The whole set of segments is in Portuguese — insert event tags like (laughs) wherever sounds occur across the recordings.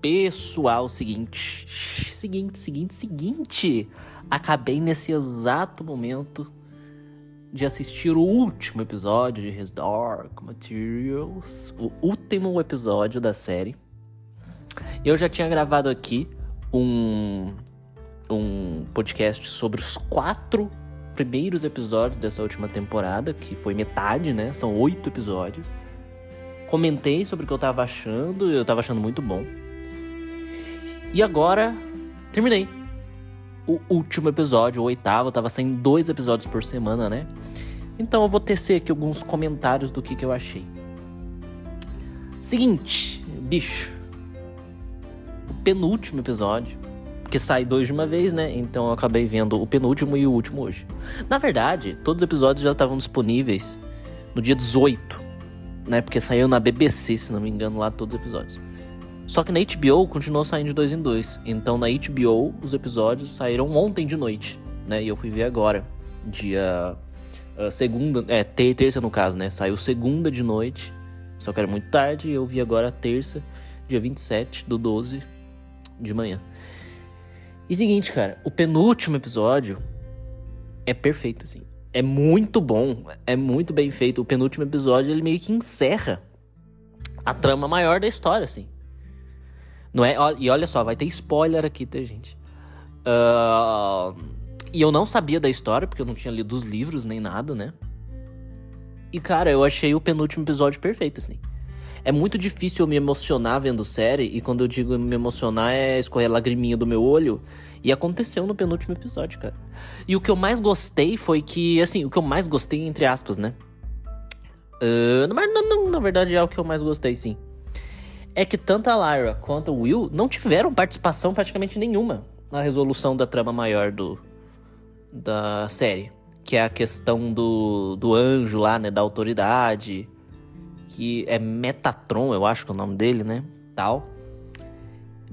Pessoal, seguinte, seguinte, seguinte, seguinte. Acabei nesse exato momento de assistir o último episódio de His Dark Materials, o último episódio da série. Eu já tinha gravado aqui um um podcast sobre os quatro primeiros episódios dessa última temporada, que foi metade, né? São oito episódios. Comentei sobre o que eu tava achando, eu tava achando muito bom. E agora, terminei. O último episódio, o oitavo, tava saindo dois episódios por semana, né? Então eu vou tecer aqui alguns comentários do que, que eu achei. Seguinte, bicho. O penúltimo episódio. Porque sai dois de uma vez, né? Então eu acabei vendo o penúltimo e o último hoje. Na verdade, todos os episódios já estavam disponíveis no dia 18, né? Porque saiu na BBC, se não me engano, lá todos os episódios. Só que na HBO continuou saindo de dois em dois. Então na HBO os episódios saíram ontem de noite, né? E eu fui ver agora, dia uh, segunda, é ter, terça no caso, né? Saiu segunda de noite, só que era muito tarde. E eu vi agora terça, dia 27 do 12 de manhã. E seguinte, cara, o penúltimo episódio é perfeito, assim. É muito bom, é muito bem feito. O penúltimo episódio ele meio que encerra a trama maior da história, assim. Não é? E olha só, vai ter spoiler aqui, tá, gente? Uh, e eu não sabia da história, porque eu não tinha lido os livros nem nada, né? E, cara, eu achei o penúltimo episódio perfeito, assim. É muito difícil eu me emocionar vendo série, e quando eu digo me emocionar é escorrer a lagriminha do meu olho. E aconteceu no penúltimo episódio, cara. E o que eu mais gostei foi que, assim, o que eu mais gostei, entre aspas, né? Uh, mas não, não, na verdade é o que eu mais gostei, sim é que tanto a Lyra quanto o Will não tiveram participação praticamente nenhuma na resolução da trama maior do da série, que é a questão do, do anjo lá, né, da autoridade, que é Metatron, eu acho que é o nome dele, né, tal.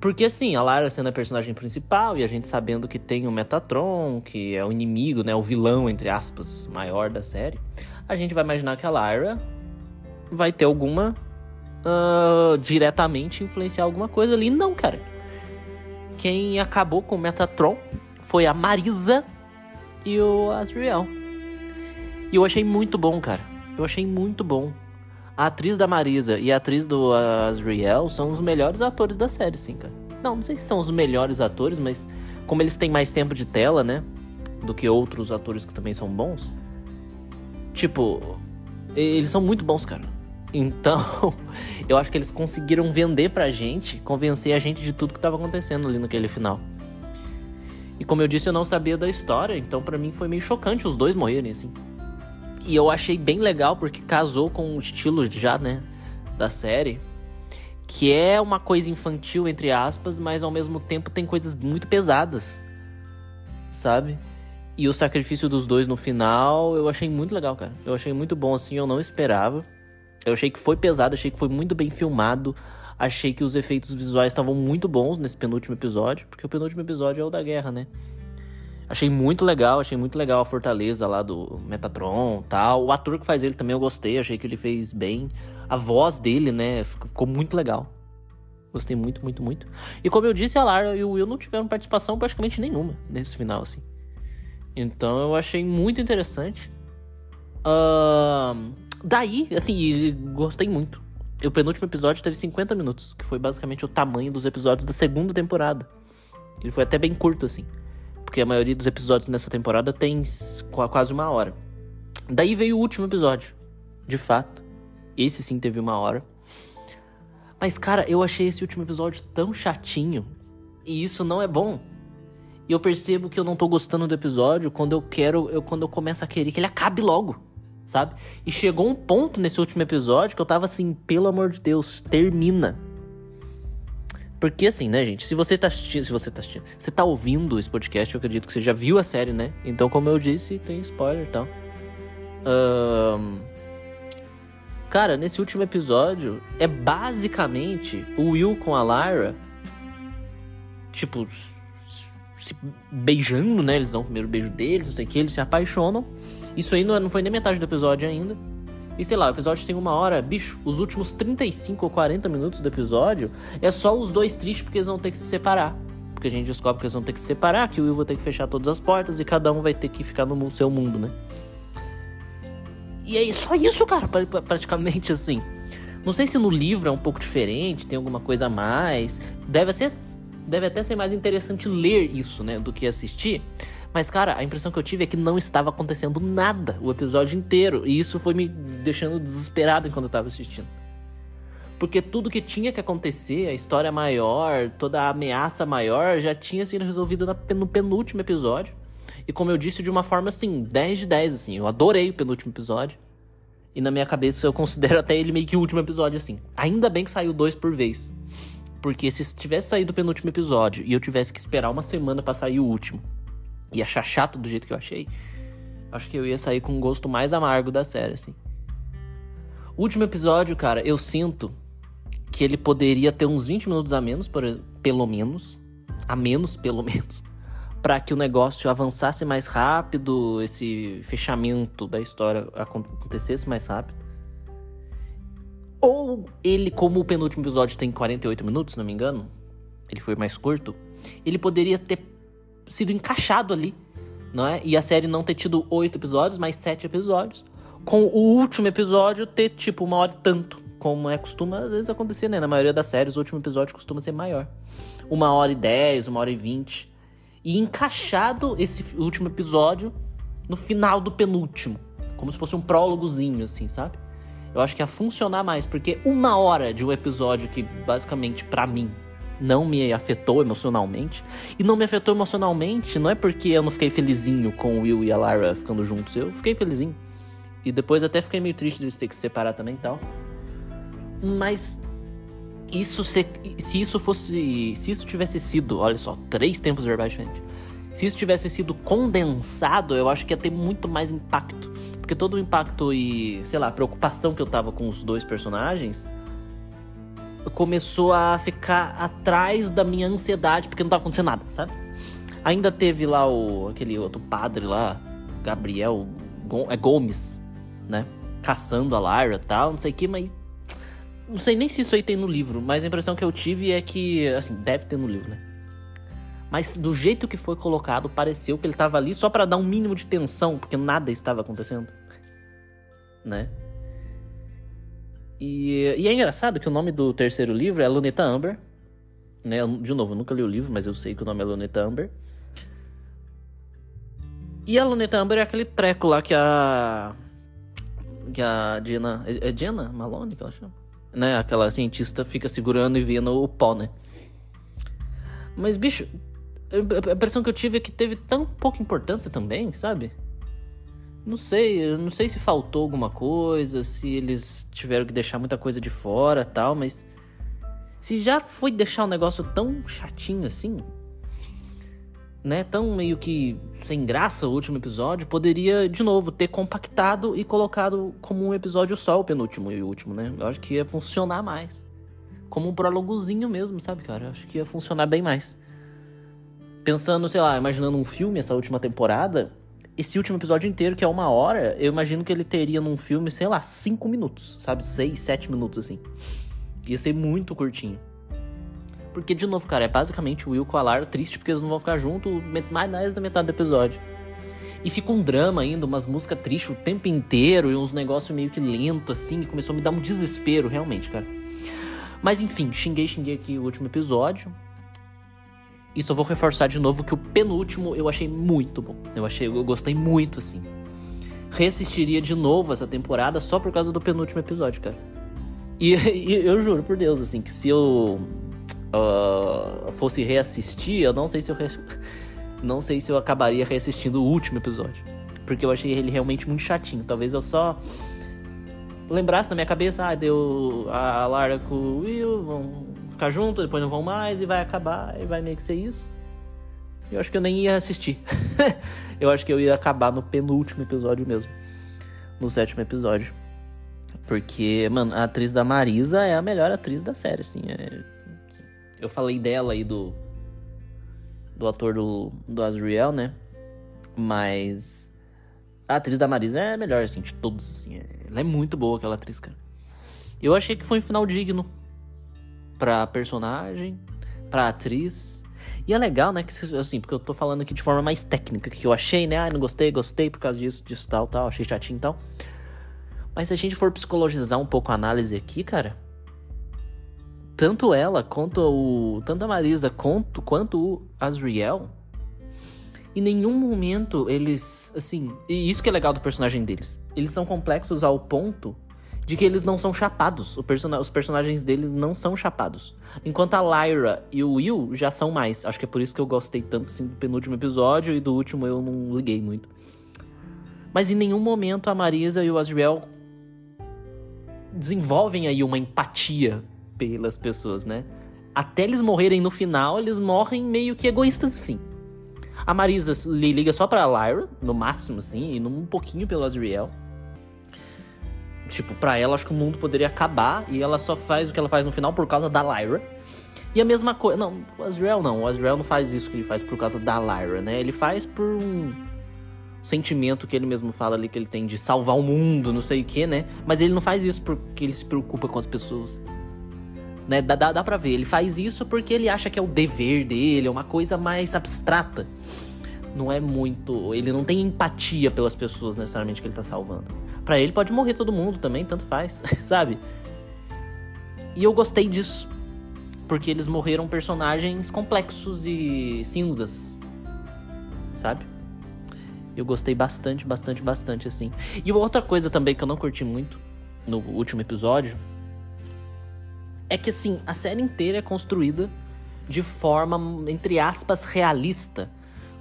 Porque assim, a Lara sendo a personagem principal e a gente sabendo que tem o Metatron, que é o inimigo, né, o vilão entre aspas maior da série, a gente vai imaginar que a Lyra vai ter alguma uh, diretamente influenciar alguma coisa ali. Não, cara. Quem acabou com o Metatron foi a Marisa e o Azriel. E eu achei muito bom, cara. Eu achei muito bom. A atriz da Marisa e a atriz do Azriel são os melhores atores da série, sim, cara. Não, não sei se são os melhores atores, mas como eles têm mais tempo de tela, né? Do que outros atores que também são bons. Tipo, eles são muito bons, cara. Então, (laughs) eu acho que eles conseguiram vender pra gente, convencer a gente de tudo que tava acontecendo ali naquele final. E como eu disse, eu não sabia da história, então para mim foi meio chocante os dois morrerem, assim. E eu achei bem legal porque casou com o estilo já, né, da série. Que é uma coisa infantil, entre aspas, mas ao mesmo tempo tem coisas muito pesadas, sabe? E o sacrifício dos dois no final, eu achei muito legal, cara. Eu achei muito bom, assim, eu não esperava. Eu achei que foi pesado, achei que foi muito bem filmado. Achei que os efeitos visuais estavam muito bons nesse penúltimo episódio, porque o penúltimo episódio é o da guerra, né? Achei muito legal, achei muito legal a fortaleza lá do Metatron tal. O ator que faz ele também eu gostei, achei que ele fez bem. A voz dele, né, ficou muito legal. Gostei muito, muito, muito. E como eu disse, a Lara e o Will não tiveram participação praticamente nenhuma nesse final, assim. Então eu achei muito interessante. Uh, Daí, assim, gostei muito. O penúltimo episódio teve 50 minutos, que foi basicamente o tamanho dos episódios da segunda temporada. Ele foi até bem curto, assim. Porque a maioria dos episódios nessa temporada tem quase uma hora. Daí veio o último episódio. De fato. Esse sim teve uma hora. Mas, cara, eu achei esse último episódio tão chatinho. E isso não é bom. E eu percebo que eu não tô gostando do episódio quando eu quero. Eu, quando eu começo a querer que ele acabe logo sabe? E chegou um ponto nesse último episódio que eu tava assim, pelo amor de Deus, termina. Porque assim, né, gente? Se você tá assistindo, se você tá assistindo, você tá ouvindo esse podcast, eu acredito que você já viu a série, né? Então, como eu disse, tem spoiler e tal. Um... Cara, nesse último episódio, é basicamente o Will com a Lyra, tipo, se beijando, né? Eles dão o primeiro beijo deles, não sei o que, eles se apaixonam. Isso aí não, não foi nem metade do episódio ainda. E sei lá, o episódio tem uma hora, bicho, os últimos 35 ou 40 minutos do episódio é só os dois tristes porque eles vão ter que se separar. Porque a gente descobre que eles vão ter que se separar, que o Will vai ter que fechar todas as portas e cada um vai ter que ficar no seu mundo, né? E é só isso, cara, praticamente assim. Não sei se no livro é um pouco diferente, tem alguma coisa a mais. Deve ser. Deve até ser mais interessante ler isso, né? Do que assistir. Mas, cara, a impressão que eu tive é que não estava acontecendo nada o episódio inteiro. E isso foi me deixando desesperado enquanto eu tava assistindo. Porque tudo que tinha que acontecer, a história maior, toda a ameaça maior, já tinha sido resolvida no penúltimo episódio. E como eu disse, de uma forma assim, 10 de 10, assim. Eu adorei o penúltimo episódio. E na minha cabeça eu considero até ele meio que o último episódio, assim. Ainda bem que saiu dois por vez. Porque se tivesse saído o penúltimo episódio e eu tivesse que esperar uma semana para sair o último, e achar chato do jeito que eu achei, acho que eu ia sair com um gosto mais amargo da série, assim. Último episódio, cara, eu sinto que ele poderia ter uns 20 minutos a menos, por, pelo menos. A menos, pelo menos. (laughs) para que o negócio avançasse mais rápido, esse fechamento da história acontecesse mais rápido. Ou ele, como o penúltimo episódio tem 48 minutos, se não me engano, ele foi mais curto, ele poderia ter sido encaixado ali, não é? E a série não ter tido oito episódios, mas sete episódios. Com o último episódio ter, tipo, uma hora e tanto. Como é costuma às vezes acontecer, né? Na maioria das séries, o último episódio costuma ser maior. Uma hora e dez, uma hora e vinte. E encaixado esse último episódio no final do penúltimo. Como se fosse um prólogozinho, assim, sabe? Eu acho que ia funcionar mais, porque uma hora de um episódio que, basicamente, para mim, não me afetou emocionalmente. E não me afetou emocionalmente não é porque eu não fiquei felizinho com o Will e a Lara ficando juntos. Eu fiquei felizinho. E depois até fiquei meio triste de eles terem que se separar também e tal. Mas isso se, se isso fosse. Se isso tivesse sido, olha só, três tempos verbais diferentes. Se isso tivesse sido condensado, eu acho que ia ter muito mais impacto. Porque todo o impacto e, sei lá, preocupação que eu tava com os dois personagens começou a ficar atrás da minha ansiedade, porque não tava acontecendo nada, sabe? Ainda teve lá o aquele outro padre lá, Gabriel é Gomes, né? Caçando a Lara e tal, não sei o que, mas. Não sei nem se isso aí tem no livro, mas a impressão que eu tive é que, assim, deve ter no livro, né? Mas do jeito que foi colocado, pareceu que ele tava ali só para dar um mínimo de tensão, porque nada estava acontecendo. Né? E, e, é engraçado que o nome do terceiro livro é Luneta Amber. Né? De novo, eu nunca li o livro, mas eu sei que o nome é Luneta Amber. E a Luneta Amber é aquele treco lá que a. Que a Diana. É, é Diana Malone que ela chama? Né? Aquela cientista fica segurando e vendo o pó, né? Mas, bicho, a impressão que eu tive é que teve tão pouca importância também, sabe? Não sei, eu não sei se faltou alguma coisa, se eles tiveram que deixar muita coisa de fora tal, mas. Se já foi deixar um negócio tão chatinho assim, né? Tão meio que sem graça o último episódio, poderia, de novo, ter compactado e colocado como um episódio só, o penúltimo e o último, né? Eu acho que ia funcionar mais. Como um prólogozinho mesmo, sabe, cara? Eu acho que ia funcionar bem mais. Pensando, sei lá, imaginando um filme essa última temporada, esse último episódio inteiro, que é uma hora, eu imagino que ele teria num filme, sei lá, cinco minutos, sabe? Seis, sete minutos, assim. Ia ser muito curtinho. Porque, de novo, cara, é basicamente o Will com a Lara triste porque eles não vão ficar juntos mais, da metade do episódio. E fica um drama ainda, umas músicas tristes o tempo inteiro e uns negócios meio que lento, assim, e começou a me dar um desespero, realmente, cara. Mas enfim, xinguei, xinguei aqui o último episódio. E só vou reforçar de novo que o penúltimo eu achei muito bom. Eu achei, eu gostei muito, assim. Reassistiria de novo essa temporada só por causa do penúltimo episódio, cara. E, (laughs) e eu juro por Deus, assim, que se eu uh, fosse reassistir, eu não sei se eu re... (laughs) não sei se eu acabaria reassistindo o último episódio, porque eu achei ele realmente muito chatinho. Talvez eu só lembrasse na minha cabeça, ah, deu a Lara com o Will, vão ficar junto, depois não vão mais e vai acabar e vai meio que ser isso. Eu acho que eu nem ia assistir. (laughs) eu acho que eu ia acabar no penúltimo episódio mesmo. No sétimo episódio. Porque, mano, a atriz da Marisa é a melhor atriz da série, assim. É, assim eu falei dela aí do. Do ator do, do Azriel, né? Mas. A atriz da Marisa é a melhor, assim, de todos, assim. É, ela é muito boa, aquela atriz, cara. Eu achei que foi um final digno pra personagem, pra atriz. E é legal, né, que, assim, porque eu tô falando aqui de forma mais técnica, que eu achei, né, ah, não gostei, gostei por causa disso, disso, tal, tal, achei chatinho e tal. Mas se a gente for psicologizar um pouco a análise aqui, cara, tanto ela quanto o. Tanto a Marisa quanto, quanto o Azriel. Em nenhum momento eles. Assim. E isso que é legal do personagem deles. Eles são complexos ao ponto de que eles não são chapados. Person os personagens deles não são chapados. Enquanto a Lyra e o Will já são mais. Acho que é por isso que eu gostei tanto assim, do penúltimo episódio e do último eu não liguei muito. Mas em nenhum momento a Marisa e o Azriel desenvolvem aí uma empatia pelas pessoas, né? Até eles morrerem no final, eles morrem meio que egoístas assim. A Marisa liga só pra Lyra, no máximo, assim, e um pouquinho pelo Azriel. Tipo, pra ela, acho que o mundo poderia acabar e ela só faz o que ela faz no final por causa da Lyra. E a mesma coisa. Não, o Azriel não. O Azriel não faz isso que ele faz por causa da Lyra, né? Ele faz por um sentimento que ele mesmo fala ali que ele tem de salvar o mundo, não sei o que, né? Mas ele não faz isso porque ele se preocupa com as pessoas né? Dá, dá, dá pra ver. Ele faz isso porque ele acha que é o dever dele, é uma coisa mais abstrata. Não é muito. Ele não tem empatia pelas pessoas necessariamente que ele tá salvando. Para ele pode morrer todo mundo também, tanto faz, (laughs) sabe? E eu gostei disso. Porque eles morreram personagens complexos e cinzas. Sabe? Eu gostei bastante, bastante, bastante, assim. E outra coisa também que eu não curti muito no último episódio é que assim, a série inteira é construída de forma, entre aspas, realista.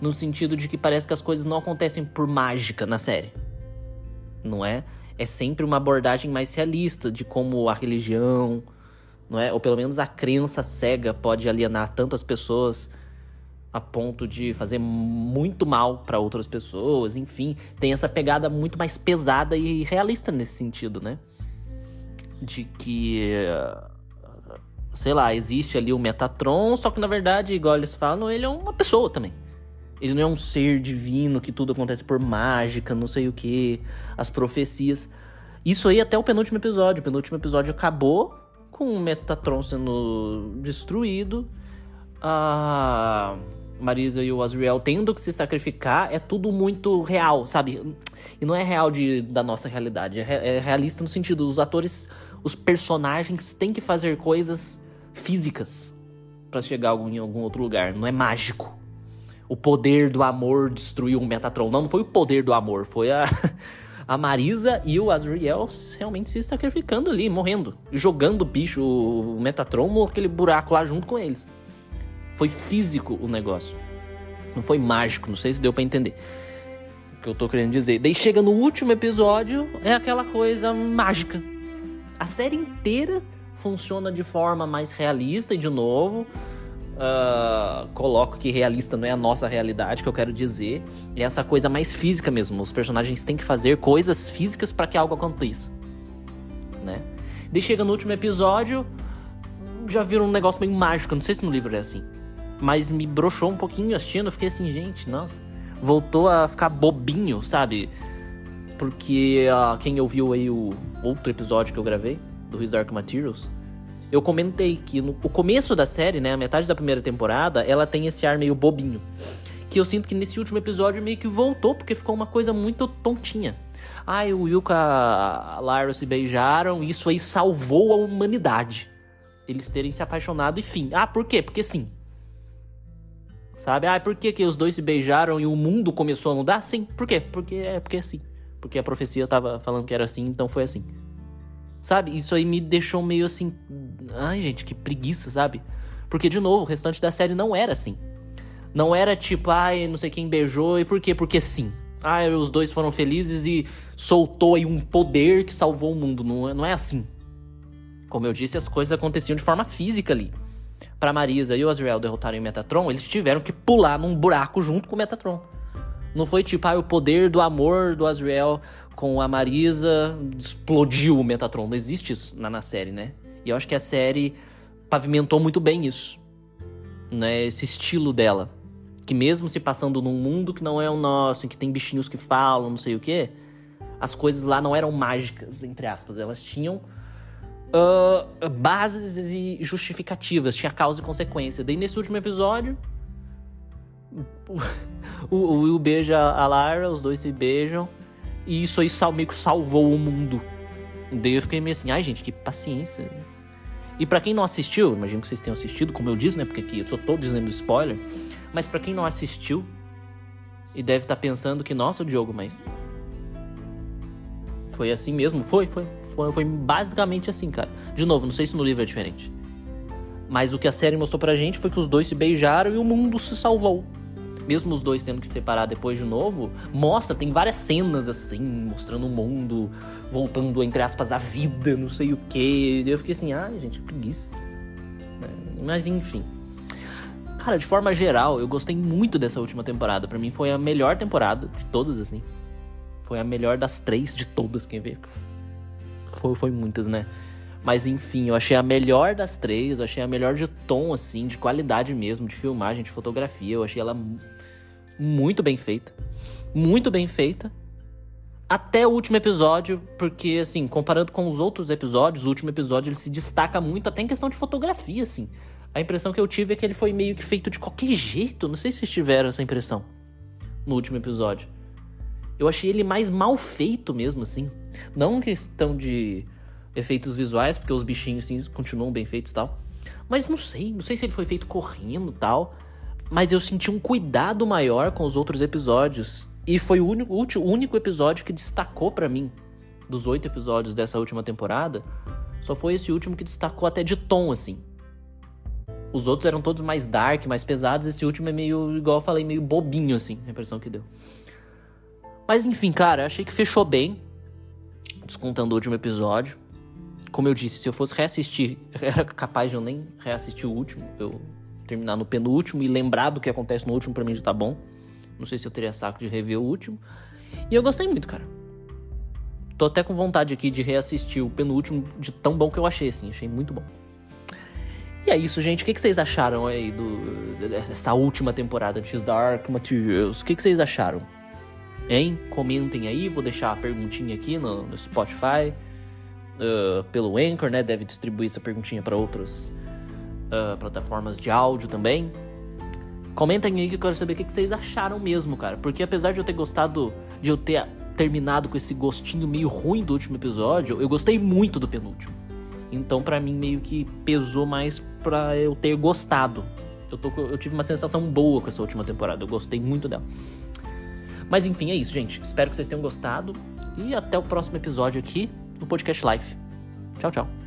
No sentido de que parece que as coisas não acontecem por mágica na série. Não é? É sempre uma abordagem mais realista de como a religião, não é? Ou pelo menos a crença cega pode alienar tantas pessoas a ponto de fazer muito mal para outras pessoas, enfim, tem essa pegada muito mais pesada e realista nesse sentido, né? De que sei lá, existe ali o Metatron, só que na verdade, igual eles falam, ele é uma pessoa também. Ele não é um ser divino que tudo acontece por mágica, não sei o que, as profecias. Isso aí até o penúltimo episódio. O penúltimo episódio acabou com o Metatron sendo destruído. A Marisa e o Azriel tendo que se sacrificar. É tudo muito real, sabe? E não é real de, da nossa realidade. É, é realista no sentido, os atores, os personagens têm que fazer coisas físicas para chegar em algum outro lugar. Não é mágico. O poder do amor destruiu o Metatron. Não, não foi o poder do amor, foi a, (laughs) a Marisa e o Azriel realmente se sacrificando ali, morrendo. Jogando o bicho, o Metatron, naquele buraco lá junto com eles. Foi físico o negócio. Não foi mágico, não sei se deu para entender o que eu tô querendo dizer. Daí chega no último episódio, é aquela coisa mágica. A série inteira funciona de forma mais realista e de novo. Uh, coloco que realista não é a nossa realidade, que eu quero dizer. É essa coisa mais física mesmo. Os personagens têm que fazer coisas físicas para que algo aconteça. Né? Daí chega no último episódio, já vira um negócio meio mágico. Não sei se no livro é assim. Mas me broxou um pouquinho assistindo. Eu fiquei assim, gente, nossa. Voltou a ficar bobinho, sabe? Porque uh, quem ouviu aí o outro episódio que eu gravei, do His Dark Materials, eu comentei que no o começo da série, né, a metade da primeira temporada, ela tem esse ar meio bobinho. Que eu sinto que nesse último episódio meio que voltou, porque ficou uma coisa muito tontinha. Ah, o Will e a Lara se beijaram, isso aí salvou a humanidade. Eles terem se apaixonado e fim. Ah, por quê? Porque sim. Sabe? Ah, por que, que os dois se beijaram e o mundo começou a mudar? Sim. Por quê? Porque é porque é assim. Porque a profecia tava falando que era assim, então foi assim. Sabe? Isso aí me deixou meio assim. Ai, gente, que preguiça, sabe? Porque, de novo, o restante da série não era assim. Não era tipo, ai, não sei quem beijou e por quê? Porque sim. Ah, os dois foram felizes e soltou aí um poder que salvou o mundo. Não é, não é assim. Como eu disse, as coisas aconteciam de forma física ali. Para Marisa e o Azrael derrotarem o Metatron, eles tiveram que pular num buraco junto com o Metatron. Não foi tipo, ah, o poder do amor do Azrael com a Marisa explodiu o Metatron. Não existe isso na, na série, né? E eu acho que a série pavimentou muito bem isso. Né? Esse estilo dela. Que mesmo se passando num mundo que não é o nosso, em que tem bichinhos que falam, não sei o quê, as coisas lá não eram mágicas, entre aspas. Elas tinham uh, bases e justificativas, tinha causa e consequência. Daí nesse último episódio, (laughs) o, o Will beija a Lara, os dois se beijam, e isso aí sal, meio que salvou o mundo. Daí eu fiquei meio assim, ai gente, que paciência. E para quem não assistiu, imagino que vocês tenham assistido, como eu disse, né? Porque aqui eu só tô dizendo spoiler. Mas para quem não assistiu e deve estar tá pensando que, nossa, Diogo, mas. Foi assim mesmo? Foi, foi. Foi, foi basicamente assim, cara. De novo, não sei se no livro é diferente. Mas o que a série mostrou pra gente foi que os dois se beijaram e o mundo se salvou mesmo os dois tendo que separar depois de novo, mostra, tem várias cenas assim, mostrando o mundo, voltando, entre aspas, à vida, não sei o que. Eu fiquei assim, ah, gente, preguiça. É, mas enfim. Cara, de forma geral, eu gostei muito dessa última temporada. Para mim foi a melhor temporada de todas, assim. Foi a melhor das três de todas, quem vê. Foi, foi muitas, né? Mas enfim, eu achei a melhor das três, eu achei a melhor de tom, assim, de qualidade mesmo, de filmagem, de fotografia. Eu achei ela muito bem feita. Muito bem feita. Até o último episódio, porque, assim, comparando com os outros episódios, o último episódio ele se destaca muito até em questão de fotografia, assim. A impressão que eu tive é que ele foi meio que feito de qualquer jeito. Não sei se vocês tiveram essa impressão no último episódio. Eu achei ele mais mal feito mesmo, assim. Não questão de efeitos visuais, porque os bichinhos, sim, continuam bem feitos e tal. Mas não sei, não sei se ele foi feito correndo e tal mas eu senti um cuidado maior com os outros episódios. E foi o único, o único episódio que destacou para mim, dos oito episódios dessa última temporada, só foi esse último que destacou até de tom, assim. Os outros eram todos mais dark, mais pesados. Esse último é meio, igual eu falei, meio bobinho, assim, a impressão que deu. Mas enfim, cara, achei que fechou bem. Descontando o último episódio. Como eu disse, se eu fosse reassistir, (laughs) era capaz de eu nem reassistir o último. Eu terminar no penúltimo e lembrar do que acontece no último para mim já tá bom. Não sei se eu teria saco de rever o último. E eu gostei muito, cara. Tô até com vontade aqui de reassistir o penúltimo de tão bom que eu achei, assim. Achei muito bom. E é isso, gente. O que, vocês acharam aí do, dessa última temporada de X Dark Materials? O que, que vocês acharam? Hein? Comentem aí. Vou deixar a perguntinha aqui no, no Spotify. Uh, pelo Anchor, né? Deve distribuir essa perguntinha para outros uh, plataformas de áudio também. Comentem aí que eu quero saber o que vocês acharam mesmo, cara. Porque apesar de eu ter gostado, de eu ter terminado com esse gostinho meio ruim do último episódio, eu gostei muito do penúltimo. Então, para mim, meio que pesou mais pra eu ter gostado. Eu, tô, eu tive uma sensação boa com essa última temporada. Eu gostei muito dela. Mas enfim, é isso, gente. Espero que vocês tenham gostado. E até o próximo episódio aqui no Podcast Life. Tchau, tchau.